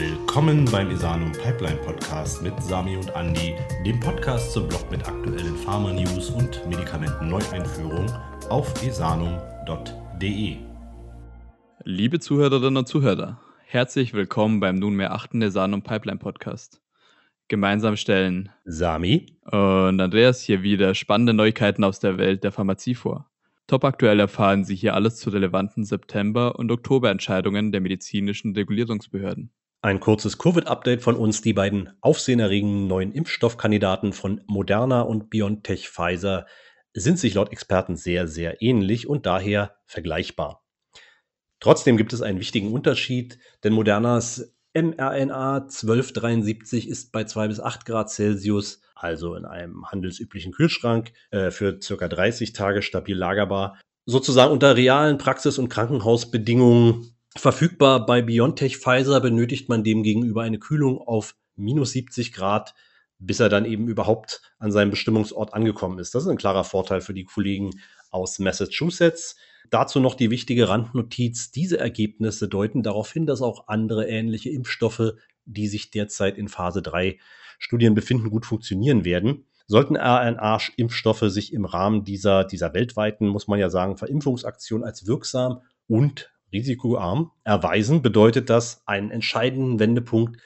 Willkommen beim Esanum Pipeline Podcast mit Sami und Andy, dem Podcast zum Blog mit aktuellen Pharma-News und Medikamenten-Neueinführung auf esanum.de. Liebe Zuhörerinnen und Zuhörer, herzlich willkommen beim nunmehr achten Esanum Pipeline Podcast. Gemeinsam stellen Sami und Andreas hier wieder spannende Neuigkeiten aus der Welt der Pharmazie vor. Top aktuell erfahren Sie hier alles zu relevanten September- und Oktoberentscheidungen der medizinischen Regulierungsbehörden. Ein kurzes Covid-Update von uns. Die beiden aufsehenerregenden neuen Impfstoffkandidaten von Moderna und BioNTech Pfizer sind sich laut Experten sehr, sehr ähnlich und daher vergleichbar. Trotzdem gibt es einen wichtigen Unterschied, denn Modernas mRNA 1273 ist bei 2 bis 8 Grad Celsius also in einem handelsüblichen Kühlschrank, äh, für circa 30 Tage stabil lagerbar, sozusagen unter realen Praxis- und Krankenhausbedingungen verfügbar. Bei BioNTech Pfizer benötigt man demgegenüber eine Kühlung auf minus 70 Grad, bis er dann eben überhaupt an seinem Bestimmungsort angekommen ist. Das ist ein klarer Vorteil für die Kollegen aus Massachusetts. Dazu noch die wichtige Randnotiz. Diese Ergebnisse deuten darauf hin, dass auch andere ähnliche Impfstoffe, die sich derzeit in Phase 3 Studien befinden, gut funktionieren werden. Sollten RNA-Impfstoffe sich im Rahmen dieser, dieser weltweiten, muss man ja sagen, Verimpfungsaktion als wirksam und risikoarm erweisen, bedeutet das einen entscheidenden Wendepunkt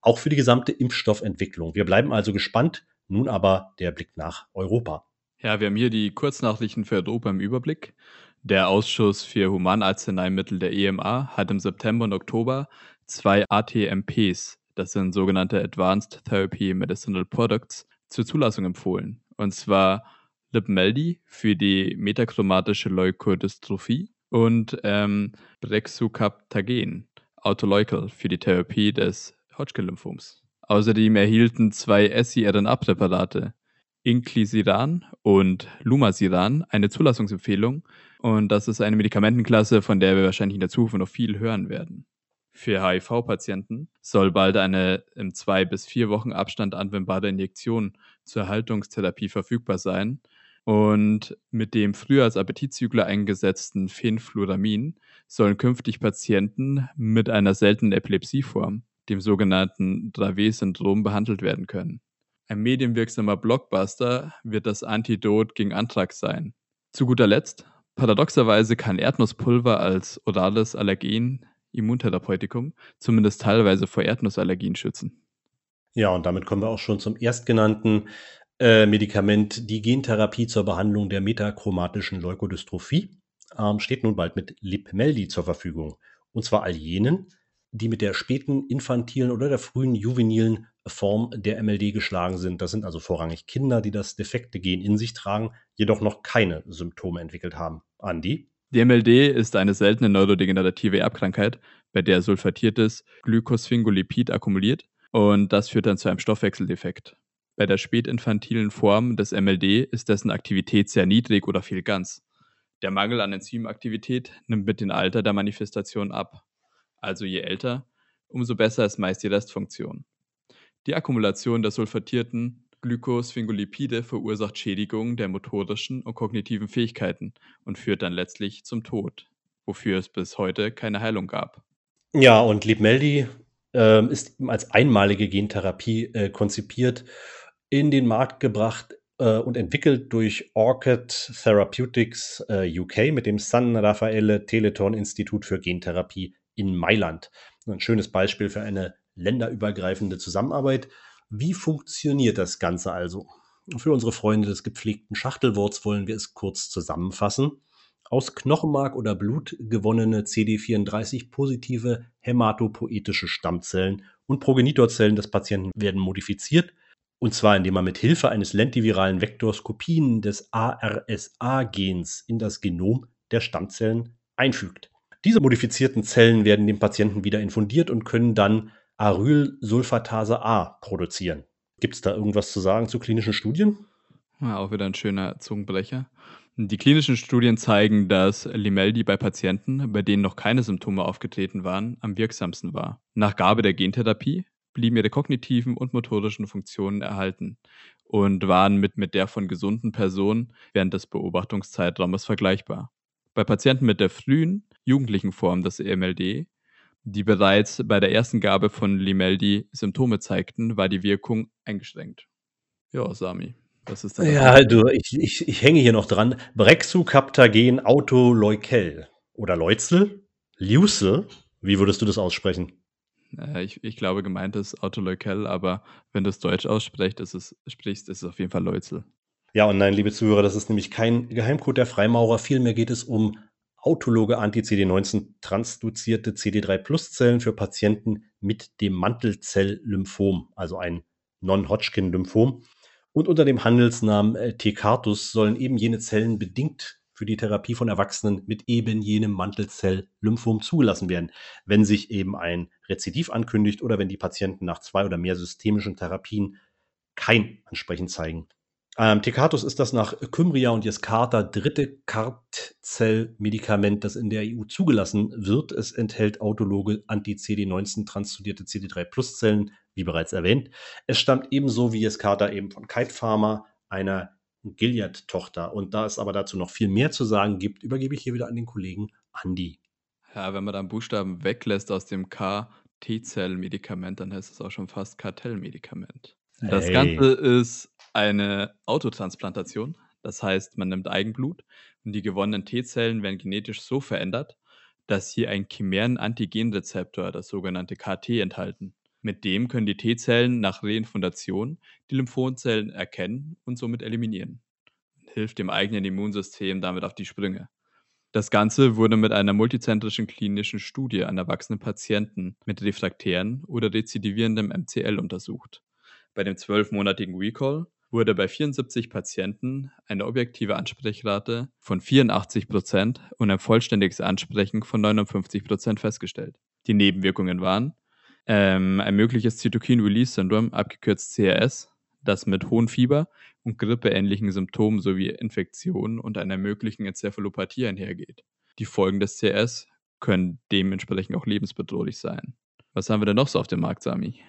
auch für die gesamte Impfstoffentwicklung. Wir bleiben also gespannt. Nun aber der Blick nach Europa. Ja, wir haben hier die Kurznachrichten für Europa im Überblick. Der Ausschuss für Humanarzneimittel der EMA hat im September und Oktober zwei ATMPs das sind sogenannte Advanced Therapy Medicinal Products, zur Zulassung empfohlen. Und zwar Lipmeldi für die metachromatische Leukodystrophie und ähm, Brexucabtagen, Autoleukel für die Therapie des Hodgkin-Lymphoms. Außerdem erhielten zwei siRNA-Präparate, Inclisiran und Lumasiran, eine Zulassungsempfehlung. Und das ist eine Medikamentenklasse, von der wir wahrscheinlich in der Zukunft noch viel hören werden für HIV-Patienten soll bald eine im zwei bis vier Wochen Abstand anwendbare Injektion zur Erhaltungstherapie verfügbar sein. Und mit dem früher als Appetitzügler eingesetzten Fenfluramin sollen künftig Patienten mit einer seltenen Epilepsieform, dem sogenannten Dravet-Syndrom, behandelt werden können. Ein medienwirksamer Blockbuster wird das Antidot gegen Anthrax sein. Zu guter Letzt, paradoxerweise kann Erdnusspulver als orales Allergen Immuntherapeutikum zumindest teilweise vor Erdnussallergien schützen. Ja, und damit kommen wir auch schon zum erstgenannten äh, Medikament. Die Gentherapie zur Behandlung der metachromatischen Leukodystrophie ähm, steht nun bald mit Lipmeldi zur Verfügung. Und zwar all jenen, die mit der späten infantilen oder der frühen juvenilen Form der MLD geschlagen sind. Das sind also vorrangig Kinder, die das defekte Gen in sich tragen, jedoch noch keine Symptome entwickelt haben. Andi? Die MLD ist eine seltene neurodegenerative Erbkrankheit, bei der sulfatiertes Glykosphingolipid akkumuliert und das führt dann zu einem Stoffwechseldefekt. Bei der spätinfantilen Form des MLD ist dessen Aktivität sehr niedrig oder fehlt ganz. Der Mangel an Enzymaktivität nimmt mit dem Alter der Manifestation ab. Also je älter, umso besser ist meist die Restfunktion. Die Akkumulation der sulfatierten Glykosphingolipide verursacht Schädigung der motorischen und kognitiven Fähigkeiten und führt dann letztlich zum Tod, wofür es bis heute keine Heilung gab. Ja, und Libmeldi äh, ist als einmalige Gentherapie äh, konzipiert, in den Markt gebracht äh, und entwickelt durch Orchid Therapeutics äh, UK mit dem San Raffaele Teleton Institut für Gentherapie in Mailand. Ein schönes Beispiel für eine länderübergreifende Zusammenarbeit. Wie funktioniert das Ganze also? Für unsere Freunde des gepflegten Schachtelworts wollen wir es kurz zusammenfassen. Aus Knochenmark oder Blut gewonnene CD34-positive hämatopoetische Stammzellen und Progenitorzellen des Patienten werden modifiziert, und zwar indem man mit Hilfe eines lentiviralen Vektors Kopien des ARSA-Gens in das Genom der Stammzellen einfügt. Diese modifizierten Zellen werden dem Patienten wieder infundiert und können dann Arylsulfatase A produzieren. Gibt es da irgendwas zu sagen zu klinischen Studien? Ja, auch wieder ein schöner Zungenbrecher. Die klinischen Studien zeigen, dass Limeldi bei Patienten, bei denen noch keine Symptome aufgetreten waren, am wirksamsten war. Nach Gabe der Gentherapie blieben ihre kognitiven und motorischen Funktionen erhalten und waren mit, mit der von gesunden Personen während des Beobachtungszeitraumes vergleichbar. Bei Patienten mit der frühen, jugendlichen Form des EMLD die bereits bei der ersten Gabe von Limeldi Symptome zeigten, war die Wirkung eingeschränkt. Ja, Sami, was ist? Ja, du, ich, ich, ich hänge hier noch dran. Brexucaptagen Autoleukel oder Leutzel? Liusel? Wie würdest du das aussprechen? Äh, ich, ich glaube, gemeint ist Autoleukel, aber wenn du es deutsch aussprichst, ist es, sprichst, ist es auf jeden Fall Leutzel. Ja, und nein, liebe Zuhörer, das ist nämlich kein Geheimcode der Freimaurer. Vielmehr geht es um autologe Anti-CD19 transduzierte CD3-Plus-Zellen für Patienten mit dem Mantelzell-Lymphom, also ein Non-Hodgkin-Lymphom. Und unter dem Handelsnamen äh, Tecartus sollen eben jene Zellen bedingt für die Therapie von Erwachsenen mit eben jenem Mantelzell-Lymphom zugelassen werden, wenn sich eben ein Rezidiv ankündigt oder wenn die Patienten nach zwei oder mehr systemischen Therapien kein Ansprechen zeigen. Ähm, Tecatus ist das nach Kymria und Yescarta dritte Kartzell-Medikament, das in der EU zugelassen wird. Es enthält autologe Anti-CD19 transstudierte CD3-Plus-Zellen, wie bereits erwähnt. Es stammt ebenso wie Yescarta eben von Kite Pharma, einer Gilead-Tochter. Und da es aber dazu noch viel mehr zu sagen gibt, übergebe ich hier wieder an den Kollegen Andi. Ja, wenn man dann Buchstaben weglässt aus dem K-T-Zell-Medikament, dann heißt es auch schon fast Kartellmedikament. Das. Ganze ist eine Autotransplantation. Das heißt, man nimmt Eigenblut und die gewonnenen T-Zellen werden genetisch so verändert, dass sie ein Chimären-Antigenrezeptor, das sogenannte KT, enthalten. Mit dem können die T-Zellen nach Reinfundation die Lymphozellen erkennen und somit eliminieren. Hilft dem eigenen Immunsystem damit auf die Sprünge. Das Ganze wurde mit einer multizentrischen klinischen Studie an erwachsenen Patienten mit refraktären oder rezidivierendem MCL untersucht. Bei dem zwölfmonatigen Recall wurde bei 74 Patienten eine objektive Ansprechrate von 84 Prozent und ein vollständiges Ansprechen von 59 Prozent festgestellt. Die Nebenwirkungen waren ähm, ein mögliches Zytokin-Release-Syndrom, abgekürzt CRS, das mit hohem Fieber und grippeähnlichen Symptomen sowie Infektionen und einer möglichen Enzephalopathie einhergeht. Die Folgen des CRS können dementsprechend auch lebensbedrohlich sein. Was haben wir denn noch so auf dem Markt, Sami?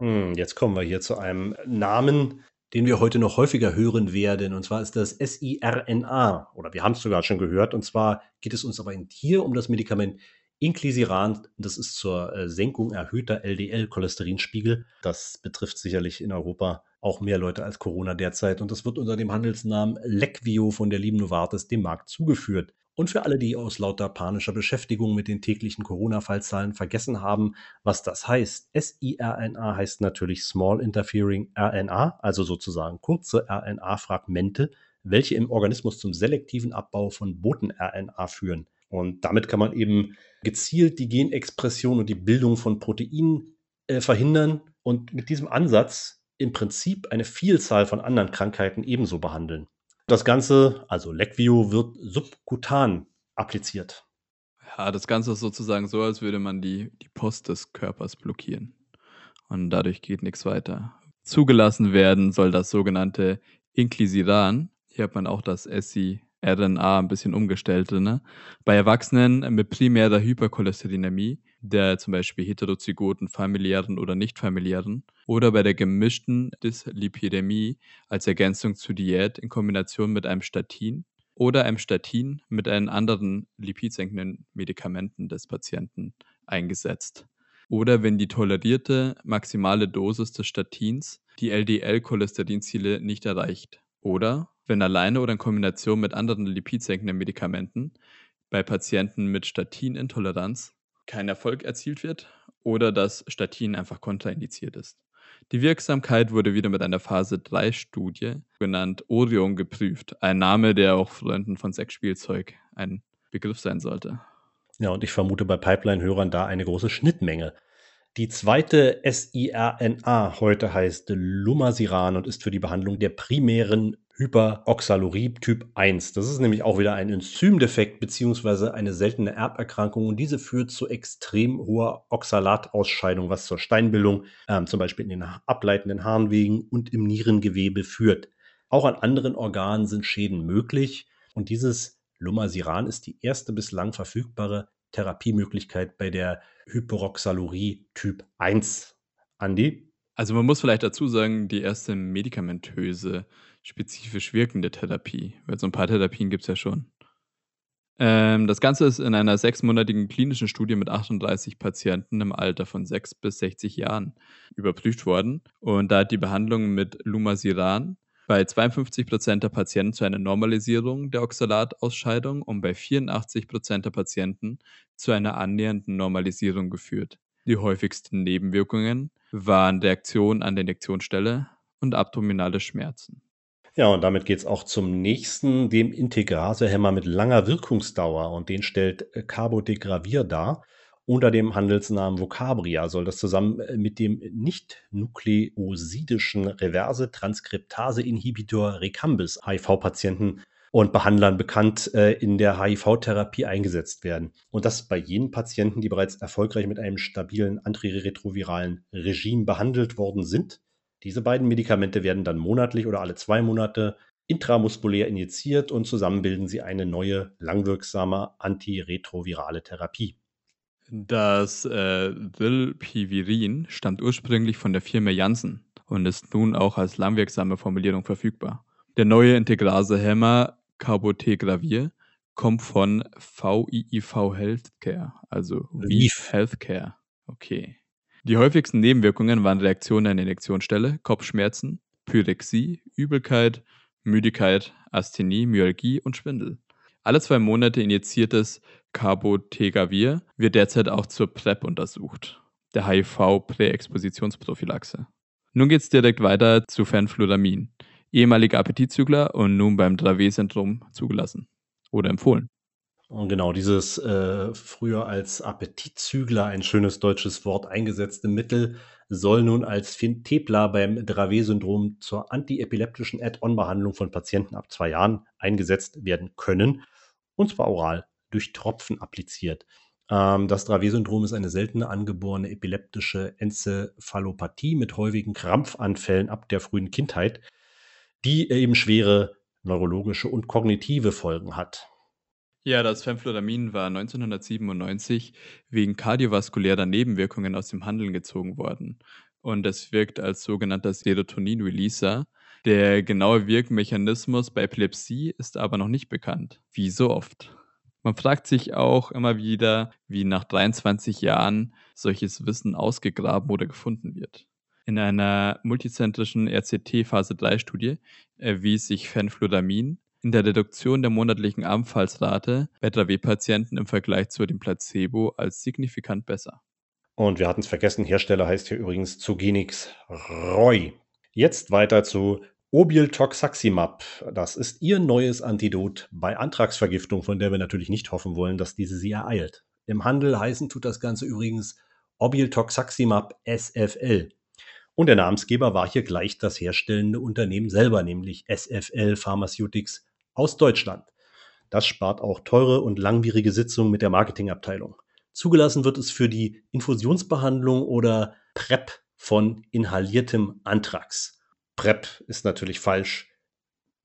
Hm, jetzt kommen wir hier zu einem Namen, den wir heute noch häufiger hören werden. Und zwar ist das siRNA. Oder wir haben es sogar schon gehört. Und zwar geht es uns aber hier um das Medikament Inclisiran. Das ist zur äh, Senkung erhöhter LDL-Cholesterinspiegel. Das betrifft sicherlich in Europa auch mehr Leute als Corona derzeit. Und das wird unter dem Handelsnamen Leqvio von der lieben Novartis dem Markt zugeführt. Und für alle, die aus lauter panischer Beschäftigung mit den täglichen Corona-Fallzahlen vergessen haben, was das heißt. siRNA heißt natürlich Small Interfering RNA, also sozusagen kurze RNA-Fragmente, welche im Organismus zum selektiven Abbau von Boten-RNA führen. Und damit kann man eben gezielt die Genexpression und die Bildung von Proteinen äh, verhindern und mit diesem Ansatz im Prinzip eine Vielzahl von anderen Krankheiten ebenso behandeln. Das Ganze, also Leqvio, wird subkutan appliziert. Ja, das Ganze ist sozusagen so, als würde man die, die Post des Körpers blockieren. Und dadurch geht nichts weiter. Zugelassen werden soll das sogenannte Inclisiran. Hier hat man auch das siRNA ein bisschen umgestellt. Ne? Bei Erwachsenen mit primärer Hypercholesterinämie, der zum Beispiel heterozygoten familiären oder nicht familiären, oder bei der gemischten Dyslipidämie als Ergänzung zur Diät in Kombination mit einem Statin oder einem Statin mit einen anderen lipidsenkenden Medikamenten des Patienten eingesetzt. Oder wenn die tolerierte maximale Dosis des Statins die LDL-Cholesterinziele nicht erreicht. Oder wenn alleine oder in Kombination mit anderen lipidsenkenden Medikamenten bei Patienten mit Statinintoleranz kein Erfolg erzielt wird oder das Statin einfach kontraindiziert ist. Die Wirksamkeit wurde wieder mit einer Phase 3-Studie, genannt Orion, geprüft. Ein Name, der auch Freunden von Sexspielzeug ein Begriff sein sollte. Ja, und ich vermute bei Pipeline-Hörern da eine große Schnittmenge. Die zweite siRNA heute heißt Lumasiran und ist für die Behandlung der primären Hyperoxalurie Typ 1. Das ist nämlich auch wieder ein Enzymdefekt beziehungsweise eine seltene Erberkrankung und diese führt zu extrem hoher Oxalatausscheidung, was zur Steinbildung ähm, zum Beispiel in den ableitenden Harnwegen und im Nierengewebe führt. Auch an anderen Organen sind Schäden möglich und dieses Lumasiran ist die erste bislang verfügbare Therapiemöglichkeit bei der Hyperoxalurie Typ 1. Andi? Also man muss vielleicht dazu sagen, die erste medikamentöse, spezifisch wirkende Therapie, weil so ein paar Therapien gibt es ja schon. Ähm, das Ganze ist in einer sechsmonatigen klinischen Studie mit 38 Patienten im Alter von 6 bis 60 Jahren überprüft worden. Und da hat die Behandlung mit Lumasiran bei 52 Prozent der Patienten zu einer Normalisierung der Oxalatausscheidung und bei 84 Prozent der Patienten zu einer annähernden Normalisierung geführt. Die häufigsten Nebenwirkungen waren Reaktionen an der Injektionsstelle und abdominale Schmerzen. Ja, und damit geht's auch zum nächsten, dem Integrasehemmer mit langer Wirkungsdauer. Und den stellt äh, Carbodegravir dar. Unter dem Handelsnamen Vocabria soll das zusammen äh, mit dem nicht-nukleosidischen Reverse-Transkriptase-Inhibitor Recambis HIV-Patienten und Behandlern bekannt äh, in der HIV-Therapie eingesetzt werden. Und das bei jenen Patienten, die bereits erfolgreich mit einem stabilen antiretroviralen Regime behandelt worden sind diese beiden Medikamente werden dann monatlich oder alle zwei Monate intramuskulär injiziert und zusammen bilden sie eine neue, langwirksame antiretrovirale Therapie. Das äh, Vilpivirin stammt ursprünglich von der Firma Janssen und ist nun auch als langwirksame Formulierung verfügbar. Der neue Integrase-Hämmer Carbotegravir kommt von VIIV Healthcare, also VIV Healthcare. Okay. Die häufigsten Nebenwirkungen waren Reaktionen an der Injektionsstelle, Kopfschmerzen, Pyrexie, Übelkeit, Müdigkeit, Asthenie, Myalgie und Schwindel. Alle zwei Monate injiziertes Carbotegravir wird derzeit auch zur PrEP untersucht, der HIV-Präexpositionsprophylaxe. Nun geht es direkt weiter zu Fenfluramin, ehemaliger Appetitzügler und nun beim Dravet-Syndrom zugelassen oder empfohlen. Und genau dieses äh, früher als Appetitzügler, ein schönes deutsches Wort, eingesetzte Mittel soll nun als Fintepla beim Dravet-Syndrom zur antiepileptischen Add-on-Behandlung von Patienten ab zwei Jahren eingesetzt werden können, und zwar oral durch Tropfen appliziert. Ähm, das Dravet-Syndrom ist eine seltene angeborene epileptische Enzephalopathie mit häufigen Krampfanfällen ab der frühen Kindheit, die eben schwere neurologische und kognitive Folgen hat. Ja, das Fenfluramin war 1997 wegen kardiovaskulärer Nebenwirkungen aus dem Handeln gezogen worden und es wirkt als sogenannter Serotonin-Releaser. Der genaue Wirkmechanismus bei Epilepsie ist aber noch nicht bekannt, wie so oft. Man fragt sich auch immer wieder, wie nach 23 Jahren solches Wissen ausgegraben oder gefunden wird. In einer multizentrischen RCT-Phase 3-Studie erwies sich Fenfluramin in der Reduktion der monatlichen Anfallsrate bei Dravet-Patienten im Vergleich zu dem Placebo als signifikant besser. Und wir hatten es vergessen, Hersteller heißt hier übrigens Zogenix Roy. Jetzt weiter zu Obiltoxaximab. Das ist ihr neues Antidot bei Antragsvergiftung, von der wir natürlich nicht hoffen wollen, dass diese sie ereilt. Im Handel heißen tut das Ganze übrigens Obiltoxaximab SFL. Und der Namensgeber war hier gleich das herstellende Unternehmen selber, nämlich SFL Pharmaceutics aus Deutschland. Das spart auch teure und langwierige Sitzungen mit der Marketingabteilung. Zugelassen wird es für die Infusionsbehandlung oder PrEP von inhaliertem Anthrax. PrEP ist natürlich falsch.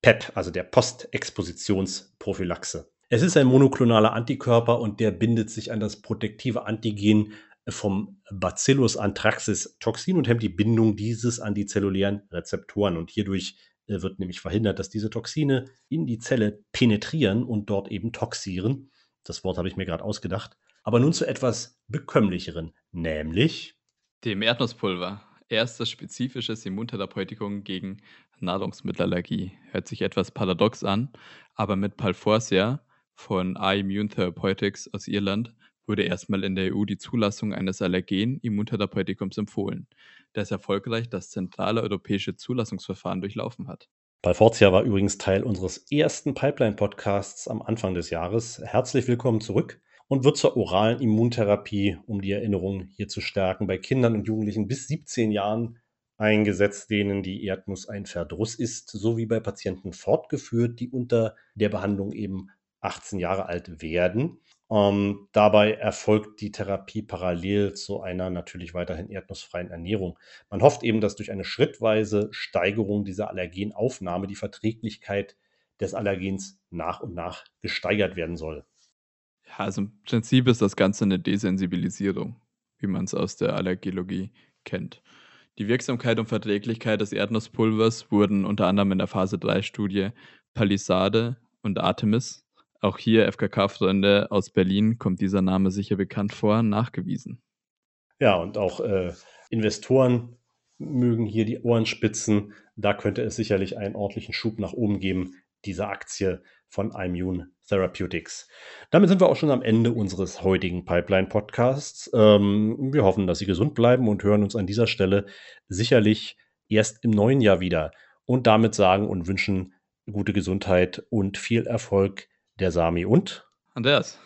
PEP, also der Postexpositionsprophylaxe. Es ist ein monoklonaler Antikörper und der bindet sich an das protektive Antigen vom Bacillus anthraxis Toxin und hemmt die Bindung dieses an die zellulären Rezeptoren. Und hierdurch äh, wird nämlich verhindert, dass diese Toxine in die Zelle penetrieren und dort eben toxieren. Das Wort habe ich mir gerade ausgedacht. Aber nun zu etwas bekömmlicheren, nämlich dem Erdnusspulver. Erstes spezifisches Immuntherapeutikum gegen Nahrungsmittelallergie. Hört sich etwas paradox an, aber mit Palforcia von immune Therapeutics aus Irland wurde erstmal in der EU die Zulassung eines Allergen-Immuntherapeutikums empfohlen, das erfolgreich das zentrale europäische Zulassungsverfahren durchlaufen hat. Palforzia war übrigens Teil unseres ersten Pipeline-Podcasts am Anfang des Jahres. Herzlich willkommen zurück und wird zur oralen Immuntherapie, um die Erinnerung hier zu stärken, bei Kindern und Jugendlichen bis 17 Jahren eingesetzt, denen die Erdnuss ein Verdruss ist, sowie bei Patienten fortgeführt, die unter der Behandlung eben 18 Jahre alt werden. Ähm, dabei erfolgt die Therapie parallel zu einer natürlich weiterhin erdnussfreien Ernährung. Man hofft eben, dass durch eine schrittweise Steigerung dieser Allergenaufnahme die Verträglichkeit des Allergens nach und nach gesteigert werden soll. Ja, also im Prinzip ist das Ganze eine Desensibilisierung, wie man es aus der Allergologie kennt. Die Wirksamkeit und Verträglichkeit des Erdnusspulvers wurden unter anderem in der Phase 3 Studie Palisade und Artemis Auch hier FKK-Freunde aus Berlin kommt dieser Name sicher bekannt vor, nachgewiesen. Ja, und auch äh, Investoren mögen hier die Ohren spitzen. Da könnte es sicherlich einen ordentlichen Schub nach oben geben, diese Aktie von Immune Therapeutics. Damit sind wir auch schon am Ende unseres heutigen Pipeline-Podcasts. Ähm, wir hoffen, dass Sie gesund bleiben und hören uns an dieser Stelle sicherlich erst im neuen Jahr wieder. Und damit sagen und wünschen gute Gesundheit und viel Erfolg der Sami und Andreas.